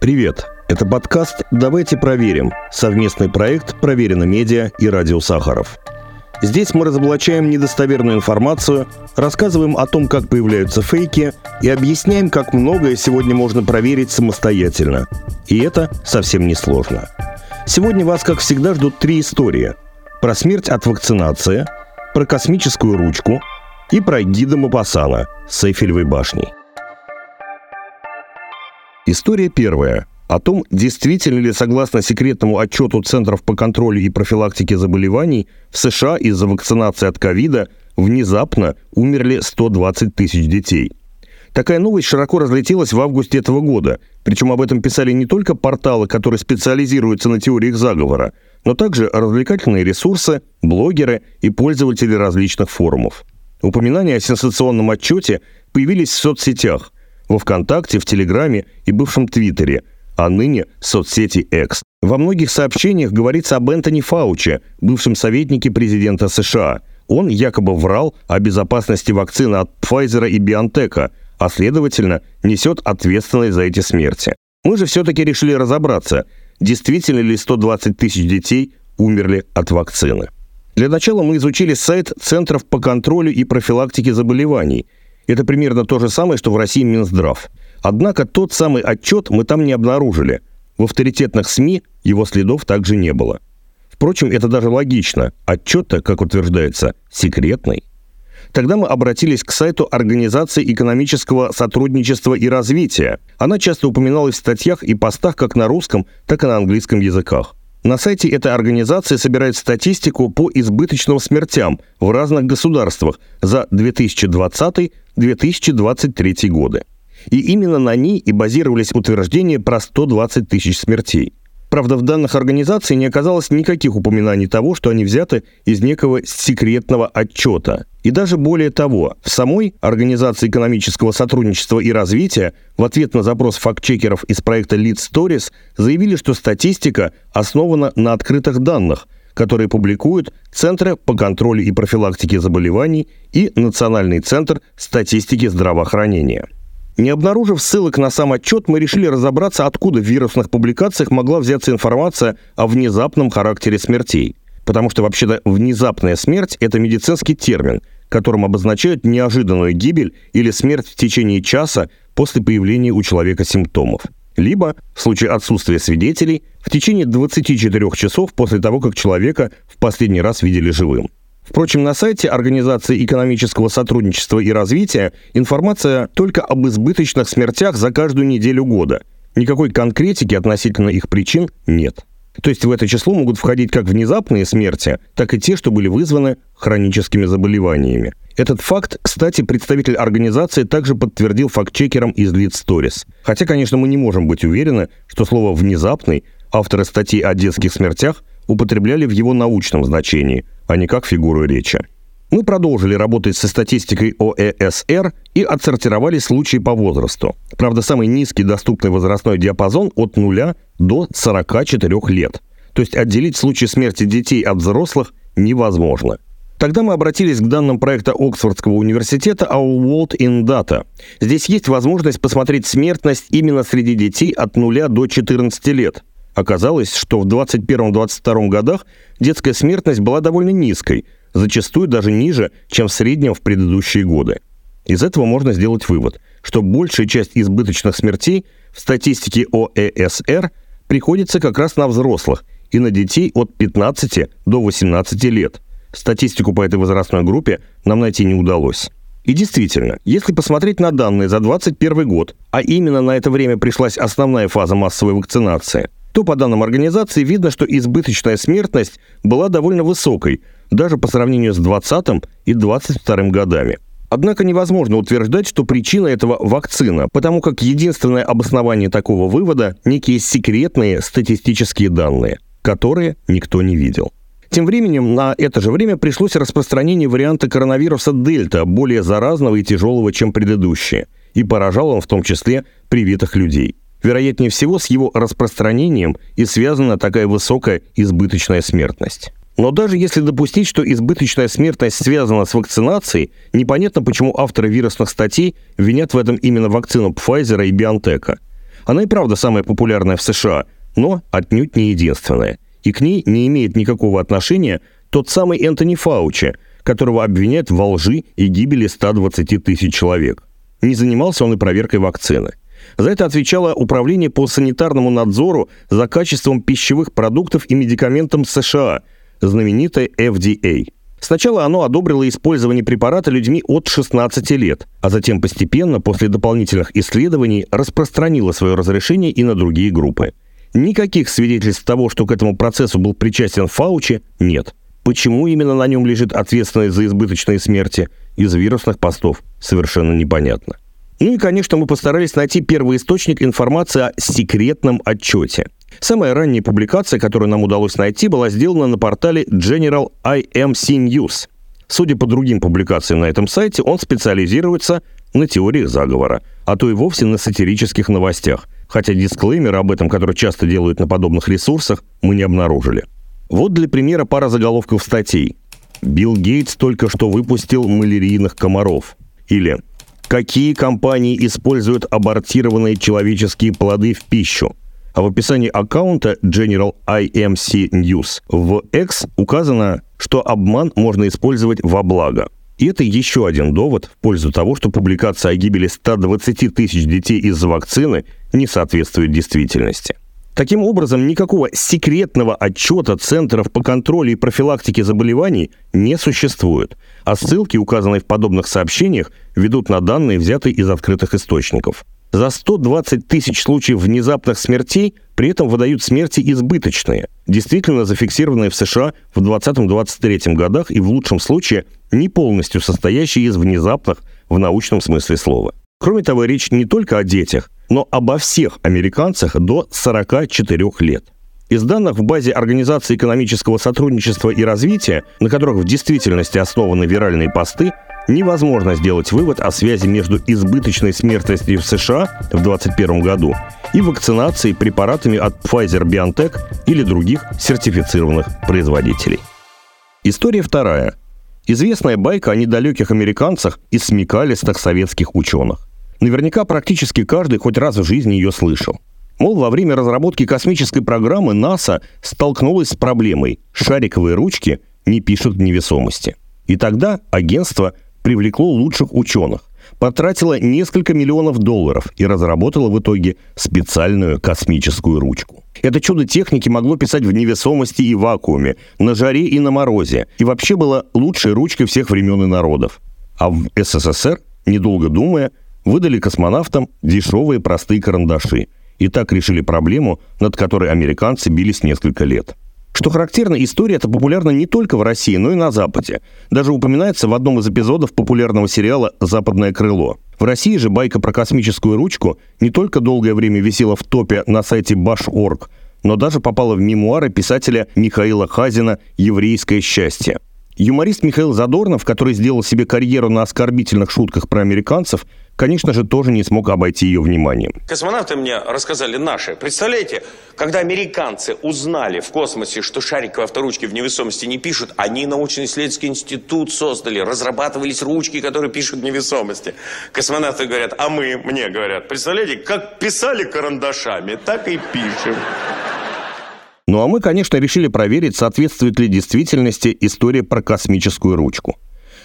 Привет! Это подкаст «Давайте проверим» – совместный проект «Проверено медиа» и «Радио Сахаров». Здесь мы разоблачаем недостоверную информацию, рассказываем о том, как появляются фейки и объясняем, как многое сегодня можно проверить самостоятельно. И это совсем не сложно. Сегодня вас, как всегда, ждут три истории. Про смерть от вакцинации, про космическую ручку и про гида Мапасана с Эйфелевой башней. История первая. О том, действительно ли, согласно секретному отчету Центров по контролю и профилактике заболеваний, в США из-за вакцинации от ковида внезапно умерли 120 тысяч детей. Такая новость широко разлетелась в августе этого года, причем об этом писали не только порталы, которые специализируются на теориях заговора, но также развлекательные ресурсы, блогеры и пользователи различных форумов. Упоминания о сенсационном отчете появились в соцсетях – во ВКонтакте, в Телеграме и бывшем Твиттере, а ныне соцсети X. Во многих сообщениях говорится об Энтони Фауче, бывшем советнике президента США. Он якобы врал о безопасности вакцины от Pfizer и BioNTech, а следовательно несет ответственность за эти смерти. Мы же все-таки решили разобраться, действительно ли 120 тысяч детей умерли от вакцины. Для начала мы изучили сайт Центров по контролю и профилактике заболеваний – это примерно то же самое, что в России Минздрав. Однако тот самый отчет мы там не обнаружили. В авторитетных СМИ его следов также не было. Впрочем, это даже логично. Отчет-то, как утверждается, секретный. Тогда мы обратились к сайту Организации экономического сотрудничества и развития. Она часто упоминалась в статьях и постах как на русском, так и на английском языках. На сайте этой организации собирают статистику по избыточным смертям в разных государствах за 2020-2023 годы. И именно на ней и базировались утверждения про 120 тысяч смертей. Правда, в данных организаций не оказалось никаких упоминаний того, что они взяты из некого секретного отчета. И даже более того, в самой Организации экономического сотрудничества и развития в ответ на запрос фактчекеров из проекта Lead Stories заявили, что статистика основана на открытых данных, которые публикуют Центры по контролю и профилактике заболеваний и Национальный центр статистики здравоохранения. Не обнаружив ссылок на сам отчет, мы решили разобраться, откуда в вирусных публикациях могла взяться информация о внезапном характере смертей. Потому что вообще-то внезапная смерть – это медицинский термин, которым обозначают неожиданную гибель или смерть в течение часа после появления у человека симптомов. Либо, в случае отсутствия свидетелей, в течение 24 часов после того, как человека в последний раз видели живым. Впрочем, на сайте Организации экономического сотрудничества и развития информация только об избыточных смертях за каждую неделю года. Никакой конкретики относительно их причин нет. То есть в это число могут входить как внезапные смерти, так и те, что были вызваны хроническими заболеваниями. Этот факт, кстати, представитель организации также подтвердил фактчекерам из Lead Stories. Хотя, конечно, мы не можем быть уверены, что слово «внезапный» авторы статьи о детских смертях употребляли в его научном значении, а не как фигуру речи. Мы продолжили работать со статистикой ОЭСР и отсортировали случаи по возрасту. Правда, самый низкий доступный возрастной диапазон от 0 до 44 лет. То есть отделить случаи смерти детей от взрослых невозможно. Тогда мы обратились к данным проекта Оксфордского университета Our World in Data. Здесь есть возможность посмотреть смертность именно среди детей от 0 до 14 лет – Оказалось, что в 21-22 годах детская смертность была довольно низкой, зачастую даже ниже, чем в среднем в предыдущие годы. Из этого можно сделать вывод, что большая часть избыточных смертей в статистике ОЭСР приходится как раз на взрослых и на детей от 15 до 18 лет. Статистику по этой возрастной группе нам найти не удалось. И действительно, если посмотреть на данные за 2021 год, а именно на это время пришлась основная фаза массовой вакцинации – то по данным организации видно, что избыточная смертность была довольно высокой, даже по сравнению с 2020 и 2022 годами. Однако невозможно утверждать, что причина этого – вакцина, потому как единственное обоснование такого вывода – некие секретные статистические данные, которые никто не видел. Тем временем на это же время пришлось распространение варианта коронавируса Дельта, более заразного и тяжелого, чем предыдущие, и поражал он в том числе привитых людей. Вероятнее всего, с его распространением и связана такая высокая избыточная смертность. Но даже если допустить, что избыточная смертность связана с вакцинацией, непонятно, почему авторы вирусных статей винят в этом именно вакцину Pfizer и BioNTech. Она и правда самая популярная в США, но отнюдь не единственная. И к ней не имеет никакого отношения тот самый Энтони Фаучи, которого обвиняют во лжи и гибели 120 тысяч человек. Не занимался он и проверкой вакцины. За это отвечало Управление по санитарному надзору за качеством пищевых продуктов и медикаментов США, знаменитое FDA. Сначала оно одобрило использование препарата людьми от 16 лет, а затем постепенно, после дополнительных исследований, распространило свое разрешение и на другие группы. Никаких свидетельств того, что к этому процессу был причастен Фаучи, нет. Почему именно на нем лежит ответственность за избыточные смерти из вирусных постов, совершенно непонятно. Ну и, конечно, мы постарались найти первый источник информации о секретном отчете. Самая ранняя публикация, которую нам удалось найти, была сделана на портале General IMC News. Судя по другим публикациям на этом сайте, он специализируется на теориях заговора, а то и вовсе на сатирических новостях, хотя дисклеймеры об этом, которые часто делают на подобных ресурсах, мы не обнаружили. Вот для примера пара заголовков статей. «Билл Гейтс только что выпустил малярийных комаров» или какие компании используют абортированные человеческие плоды в пищу. А в описании аккаунта General IMC News в X указано, что обман можно использовать во благо. И это еще один довод в пользу того, что публикация о гибели 120 тысяч детей из-за вакцины не соответствует действительности. Таким образом, никакого секретного отчета Центров по контролю и профилактике заболеваний не существует, а ссылки, указанные в подобных сообщениях, ведут на данные, взятые из открытых источников. За 120 тысяч случаев внезапных смертей при этом выдают смерти избыточные, действительно зафиксированные в США в 2020-2023 годах и в лучшем случае не полностью состоящие из внезапных в научном смысле слова. Кроме того, речь не только о детях, но обо всех американцах до 44 лет. Из данных в базе Организации экономического сотрудничества и развития, на которых в действительности основаны виральные посты, невозможно сделать вывод о связи между избыточной смертностью в США в 2021 году и вакцинацией препаратами от Pfizer-BioNTech или других сертифицированных производителей. История вторая. Известная байка о недалеких американцах и смекалистых советских ученых. Наверняка практически каждый хоть раз в жизни ее слышал. Мол, во время разработки космической программы НАСА столкнулась с проблемой – шариковые ручки не пишут в невесомости. И тогда агентство привлекло лучших ученых, потратило несколько миллионов долларов и разработало в итоге специальную космическую ручку. Это чудо техники могло писать в невесомости и вакууме, на жаре и на морозе, и вообще было лучшей ручкой всех времен и народов. А в СССР, недолго думая, выдали космонавтам дешевые простые карандаши. И так решили проблему, над которой американцы бились несколько лет. Что характерно, история эта популярна не только в России, но и на Западе. Даже упоминается в одном из эпизодов популярного сериала «Западное крыло». В России же байка про космическую ручку не только долгое время висела в топе на сайте Bash.org, но даже попала в мемуары писателя Михаила Хазина «Еврейское счастье». Юморист Михаил Задорнов, который сделал себе карьеру на оскорбительных шутках про американцев, конечно же, тоже не смог обойти ее вниманием. Космонавты мне рассказали наши. Представляете, когда американцы узнали в космосе, что шариковые авторучки в невесомости не пишут, они научно-исследовательский институт создали, разрабатывались ручки, которые пишут в невесомости. Космонавты говорят, а мы, мне говорят, представляете, как писали карандашами, так и пишем. Ну а мы, конечно, решили проверить, соответствует ли действительности история про космическую ручку.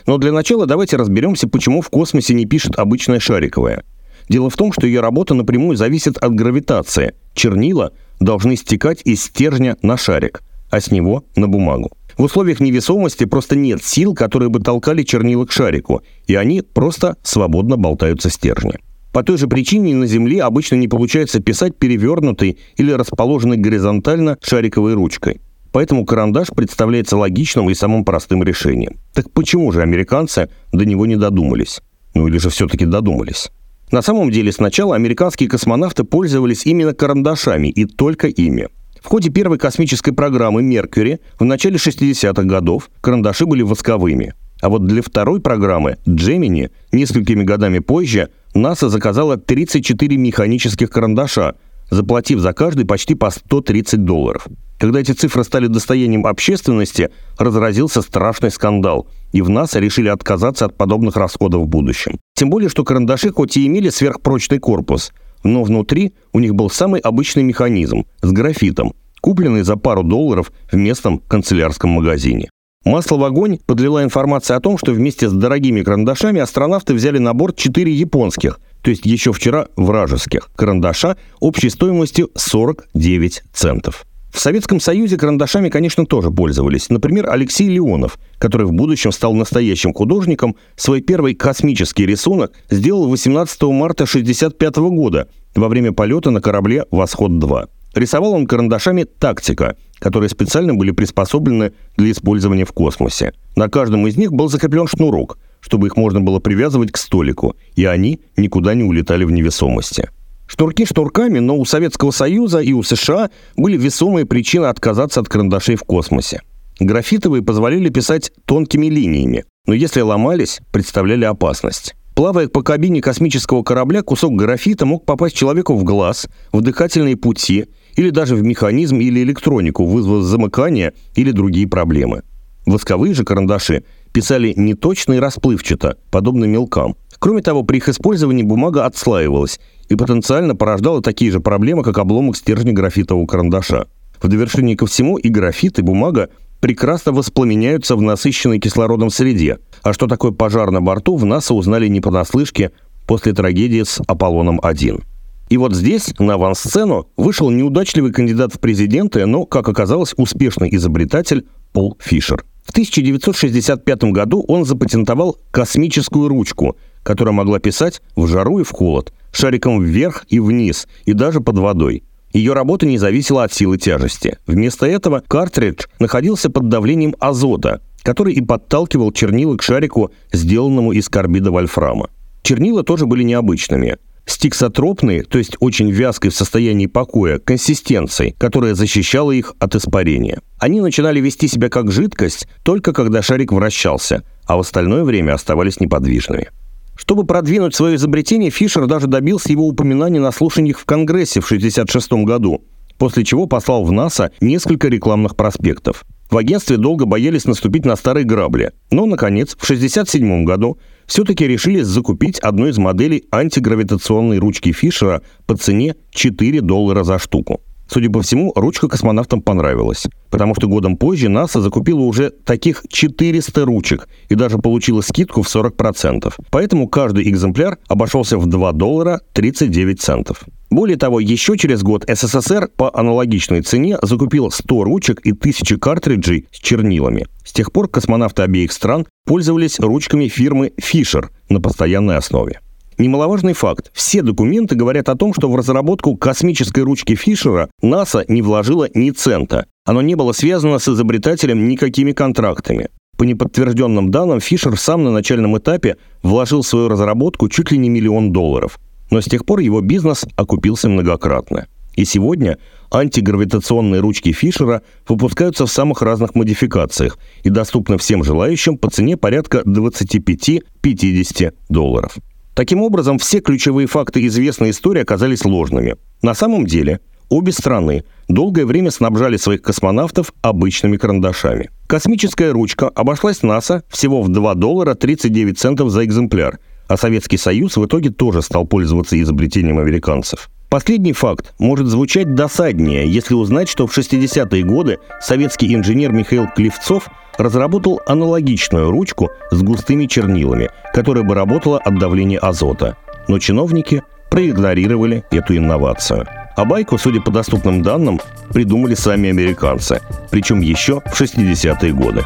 Но для начала давайте разберемся, почему в космосе не пишет обычная шариковая. Дело в том, что ее работа напрямую зависит от гравитации. Чернила должны стекать из стержня на шарик, а с него на бумагу. В условиях невесомости просто нет сил, которые бы толкали чернила к шарику, и они просто свободно болтаются стержня. По той же причине на Земле обычно не получается писать перевернутой или расположенной горизонтально шариковой ручкой. Поэтому карандаш представляется логичным и самым простым решением. Так почему же американцы до него не додумались? Ну или же все-таки додумались? На самом деле сначала американские космонавты пользовались именно карандашами и только ими. В ходе первой космической программы «Меркьюри» в начале 60-х годов карандаши были восковыми. А вот для второй программы «Джемини» несколькими годами позже НАСА заказала 34 механических карандаша, заплатив за каждый почти по 130 долларов. Когда эти цифры стали достоянием общественности, разразился страшный скандал, и в НАСА решили отказаться от подобных расходов в будущем. Тем более, что карандаши хоть и имели сверхпрочный корпус, но внутри у них был самый обычный механизм с графитом, купленный за пару долларов в местном канцелярском магазине. Масло в огонь подлила информация о том, что вместе с дорогими карандашами астронавты взяли на борт 4 японских, то есть еще вчера вражеских, карандаша общей стоимостью 49 центов. В Советском Союзе карандашами, конечно, тоже пользовались. Например, Алексей Леонов, который в будущем стал настоящим художником, свой первый космический рисунок сделал 18 марта 1965 года во время полета на корабле «Восход-2». Рисовал он карандашами «Тактика», которые специально были приспособлены для использования в космосе. На каждом из них был закреплен шнурок, чтобы их можно было привязывать к столику, и они никуда не улетали в невесомости. Шнурки шнурками, но у Советского Союза и у США были весомые причины отказаться от карандашей в космосе. Графитовые позволяли писать тонкими линиями, но если ломались, представляли опасность. Плавая по кабине космического корабля, кусок графита мог попасть человеку в глаз, в дыхательные пути или даже в механизм или электронику, вызвав замыкание или другие проблемы. Восковые же карандаши писали неточно и расплывчато, подобно мелкам. Кроме того, при их использовании бумага отслаивалась и потенциально порождала такие же проблемы, как обломок стержня графитового карандаша. В довершение ко всему и графит, и бумага прекрасно воспламеняются в насыщенной кислородом среде. А что такое пожар на борту, в НАСА узнали не понаслышке после трагедии с Аполлоном-1. И вот здесь, на авансцену, вышел неудачливый кандидат в президенты, но, как оказалось, успешный изобретатель Пол Фишер. В 1965 году он запатентовал космическую ручку, которая могла писать в жару и в холод, шариком вверх и вниз, и даже под водой. Ее работа не зависела от силы тяжести. Вместо этого картридж находился под давлением азота, который и подталкивал чернила к шарику, сделанному из карбида вольфрама. Чернила тоже были необычными стиксотропные, то есть очень вязкой в состоянии покоя, консистенцией, которая защищала их от испарения. Они начинали вести себя как жидкость только когда шарик вращался, а в остальное время оставались неподвижными. Чтобы продвинуть свое изобретение, Фишер даже добился его упоминания на слушаниях в Конгрессе в 1966 году, после чего послал в НАСА несколько рекламных проспектов. В агентстве долго боялись наступить на старые грабли, но, наконец, в 1967 году все-таки решили закупить одну из моделей антигравитационной ручки Фишера по цене 4 доллара за штуку. Судя по всему, ручка космонавтам понравилась, потому что годом позже НАСА закупила уже таких 400 ручек и даже получила скидку в 40%. Поэтому каждый экземпляр обошелся в 2 доллара 39 центов. Более того, еще через год СССР по аналогичной цене закупил 100 ручек и 1000 картриджей с чернилами. С тех пор космонавты обеих стран пользовались ручками фирмы Fisher на постоянной основе. Немаловажный факт. Все документы говорят о том, что в разработку космической ручки Фишера НАСА не вложила ни цента. Оно не было связано с изобретателем никакими контрактами. По неподтвержденным данным, Фишер сам на начальном этапе вложил в свою разработку чуть ли не миллион долларов. Но с тех пор его бизнес окупился многократно. И сегодня антигравитационные ручки Фишера выпускаются в самых разных модификациях и доступны всем желающим по цене порядка 25-50 долларов. Таким образом, все ключевые факты известной истории оказались ложными. На самом деле, обе страны долгое время снабжали своих космонавтов обычными карандашами. Космическая ручка обошлась НАСА всего в 2 доллара 39 центов за экземпляр, а Советский Союз в итоге тоже стал пользоваться изобретением американцев. Последний факт может звучать досаднее, если узнать, что в 60-е годы советский инженер Михаил Клевцов – разработал аналогичную ручку с густыми чернилами, которая бы работала от давления азота. Но чиновники проигнорировали эту инновацию. А байку, судя по доступным данным, придумали сами американцы, причем еще в 60-е годы.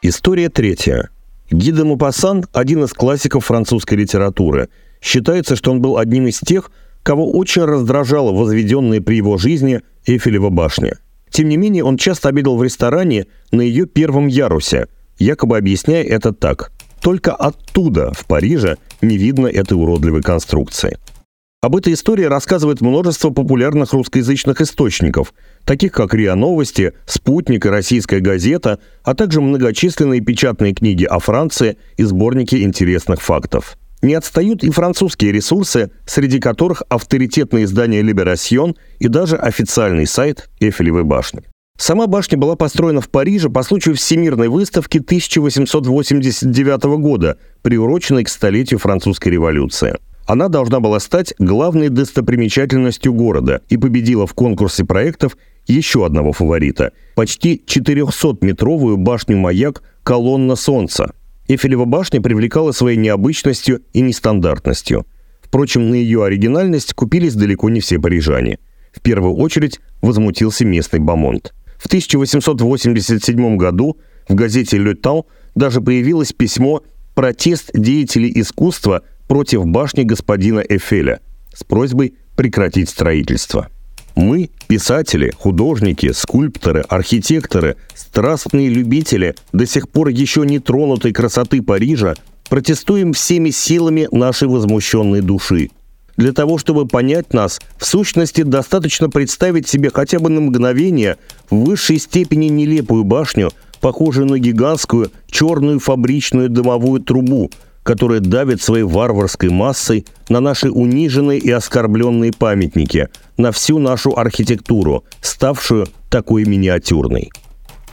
История третья. Ги де Мопассан – один из классиков французской литературы. Считается, что он был одним из тех, кого очень раздражала возведенная при его жизни Эйфелева башня – тем не менее, он часто обедал в ресторане на ее первом ярусе, якобы объясняя это так. Только оттуда, в Париже, не видно этой уродливой конструкции. Об этой истории рассказывает множество популярных русскоязычных источников, таких как РИА Новости, Спутник и Российская газета, а также многочисленные печатные книги о Франции и сборники интересных фактов. Не отстают и французские ресурсы, среди которых авторитетное издание «Либерасьон» и даже официальный сайт Эфелевой башни. Сама башня была построена в Париже по случаю Всемирной выставки 1889 года, приуроченной к столетию французской революции. Она должна была стать главной достопримечательностью города и победила в конкурсе проектов еще одного фаворита – почти 400-метровую башню-маяк «Колонна солнца». Эйфелева башня привлекала своей необычностью и нестандартностью. Впрочем, на ее оригинальность купились далеко не все парижане. В первую очередь возмутился местный Бамонт. В 1887 году в газете «Le Temps» даже появилось письмо «Протест деятелей искусства против башни господина Эфеля» с просьбой прекратить строительство. Мы, писатели, художники, скульпторы, архитекторы, страстные любители до сих пор еще не тронутой красоты Парижа, протестуем всеми силами нашей возмущенной души. Для того, чтобы понять нас, в сущности, достаточно представить себе хотя бы на мгновение в высшей степени нелепую башню, похожую на гигантскую черную фабричную дымовую трубу, которая давит своей варварской массой на наши униженные и оскорбленные памятники, на всю нашу архитектуру, ставшую такой миниатюрной.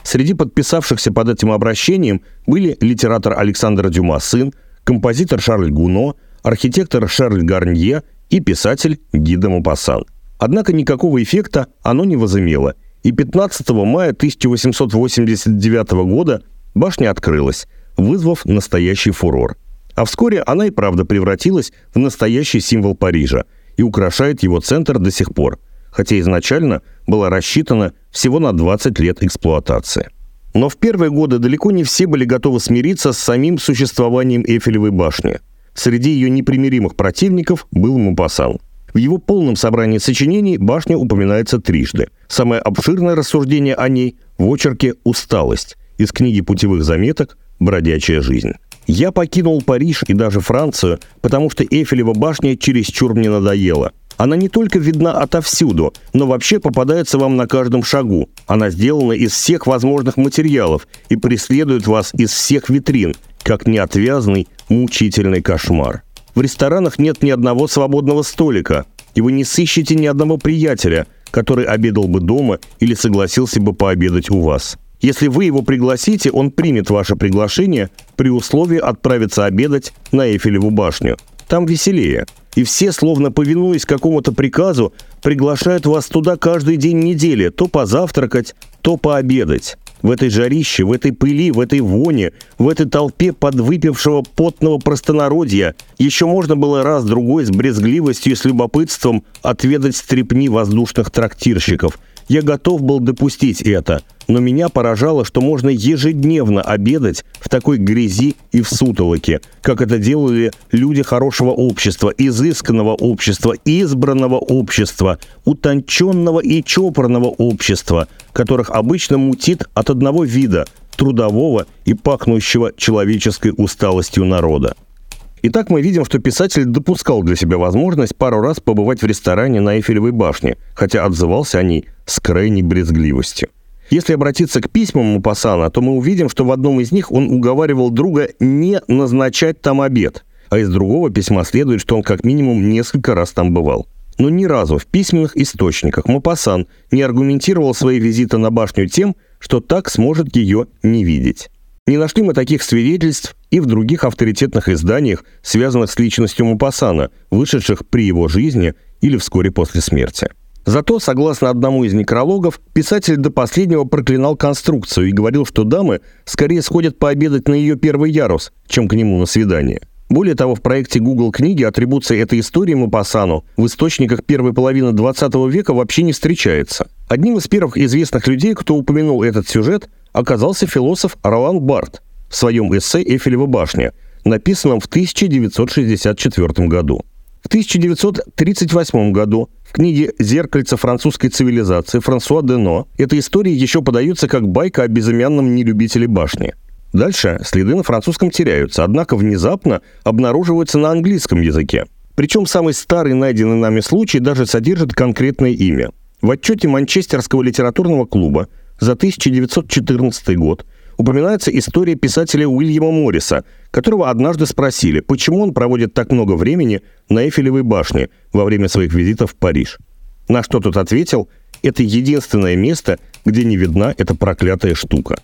Среди подписавшихся под этим обращением были литератор Александр Дюма сын, композитор Шарль Гуно, архитектор Шарль Гарнье и писатель Гида Мапассан. Однако никакого эффекта оно не возымело, и 15 мая 1889 года башня открылась, вызвав настоящий фурор – а вскоре она и правда превратилась в настоящий символ Парижа и украшает его центр до сих пор, хотя изначально была рассчитана всего на 20 лет эксплуатации. Но в первые годы далеко не все были готовы смириться с самим существованием Эйфелевой башни. Среди ее непримиримых противников был Мупасан. В его полном собрании сочинений башня упоминается трижды. Самое обширное рассуждение о ней в очерке «Усталость» из книги путевых заметок «Бродячая жизнь». Я покинул Париж и даже Францию, потому что Эйфелева башня чересчур мне надоела. Она не только видна отовсюду, но вообще попадается вам на каждом шагу. Она сделана из всех возможных материалов и преследует вас из всех витрин, как неотвязный, мучительный кошмар. В ресторанах нет ни одного свободного столика, и вы не сыщете ни одного приятеля, который обедал бы дома или согласился бы пообедать у вас. Если вы его пригласите, он примет ваше приглашение при условии отправиться обедать на Эйфелеву башню. Там веселее. И все, словно повинуясь какому-то приказу, приглашают вас туда каждый день недели, то позавтракать, то пообедать. В этой жарище, в этой пыли, в этой воне, в этой толпе подвыпившего потного простонародья еще можно было раз-другой с брезгливостью и с любопытством отведать стрепни воздушных трактирщиков – я готов был допустить это, но меня поражало, что можно ежедневно обедать в такой грязи и в сутолоке, как это делали люди хорошего общества, изысканного общества, избранного общества, утонченного и чопорного общества, которых обычно мутит от одного вида – трудового и пахнущего человеческой усталостью народа. Итак, мы видим, что писатель допускал для себя возможность пару раз побывать в ресторане на Эйфелевой башне, хотя отзывался о ней с крайней брезгливостью. Если обратиться к письмам Мупасана, то мы увидим, что в одном из них он уговаривал друга не назначать там обед, а из другого письма следует, что он как минимум несколько раз там бывал. Но ни разу в письменных источниках Мапасан не аргументировал свои визиты на башню тем, что так сможет ее не видеть. Не нашли мы таких свидетельств и в других авторитетных изданиях, связанных с личностью Мупасана, вышедших при его жизни или вскоре после смерти. Зато, согласно одному из некрологов, писатель до последнего проклинал конструкцию и говорил, что дамы скорее сходят пообедать на ее первый ярус, чем к нему на свидание. Более того, в проекте Google книги атрибуция этой истории Мапасану в источниках первой половины 20 века вообще не встречается. Одним из первых известных людей, кто упомянул этот сюжет, оказался философ Ролан Барт в своем эссе «Эйфелева башня», написанном в 1964 году. В 1938 году в книге «Зеркальце французской цивилизации» Франсуа Дено эта история еще подается как байка о безымянном нелюбителе башни. Дальше следы на французском теряются, однако внезапно обнаруживаются на английском языке. Причем самый старый найденный нами случай даже содержит конкретное имя. В отчете Манчестерского литературного клуба за 1914 год упоминается история писателя Уильяма Морриса, которого однажды спросили, почему он проводит так много времени на Эйфелевой башне во время своих визитов в Париж. На что тот ответил, это единственное место, где не видна эта проклятая штука.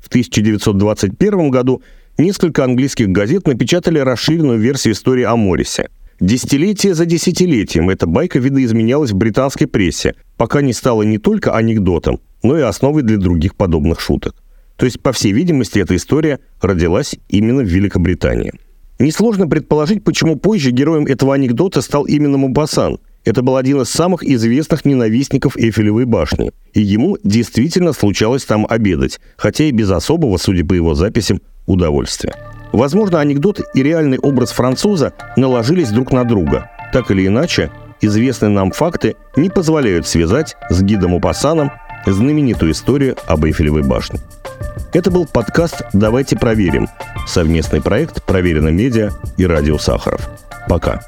В 1921 году несколько английских газет напечатали расширенную версию истории о Моррисе. Десятилетие за десятилетием эта байка видоизменялась в британской прессе, пока не стала не только анекдотом, но и основой для других подобных шуток. То есть, по всей видимости, эта история родилась именно в Великобритании. Несложно предположить, почему позже героем этого анекдота стал именно Мубасан. Это был один из самых известных ненавистников Эйфелевой башни, и ему действительно случалось там обедать, хотя и без особого, судя по его записям, удовольствия. Возможно, анекдот и реальный образ француза наложились друг на друга. Так или иначе, известные нам факты не позволяют связать с гидом Упасаном знаменитую историю об Эйфелевой башне. Это был подкаст «Давайте проверим» совместный проект «Проверено медиа» и «Радио Сахаров». Пока.